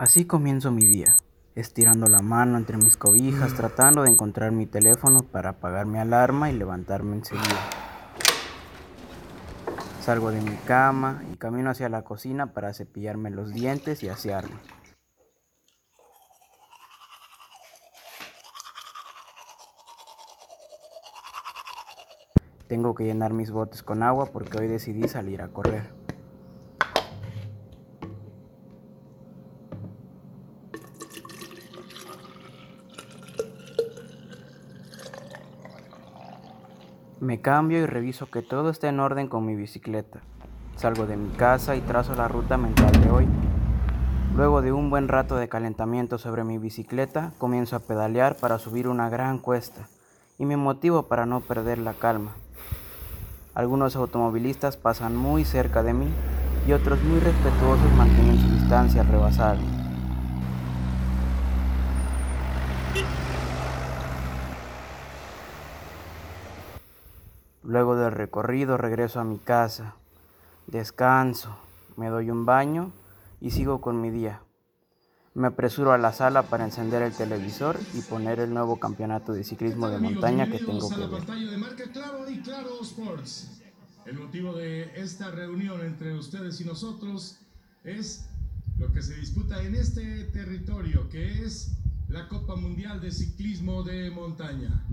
Así comienzo mi día, estirando la mano entre mis cobijas, tratando de encontrar mi teléfono para apagar mi alarma y levantarme enseguida. Salgo de mi cama y camino hacia la cocina para cepillarme los dientes y asearme. Tengo que llenar mis botes con agua porque hoy decidí salir a correr. Me cambio y reviso que todo esté en orden con mi bicicleta. Salgo de mi casa y trazo la ruta mental de hoy. Luego de un buen rato de calentamiento sobre mi bicicleta, comienzo a pedalear para subir una gran cuesta y me motivo para no perder la calma. Algunos automovilistas pasan muy cerca de mí y otros muy respetuosos mantienen su distancia al rebasarme. Luego del recorrido regreso a mi casa, descanso, me doy un baño y sigo con mi día. Me apresuro a la sala para encender el televisor y poner el nuevo campeonato de ciclismo de montaña que tengo que ver. El motivo de esta reunión entre ustedes y nosotros es lo que se disputa en este territorio, que es la Copa Mundial de Ciclismo de Montaña.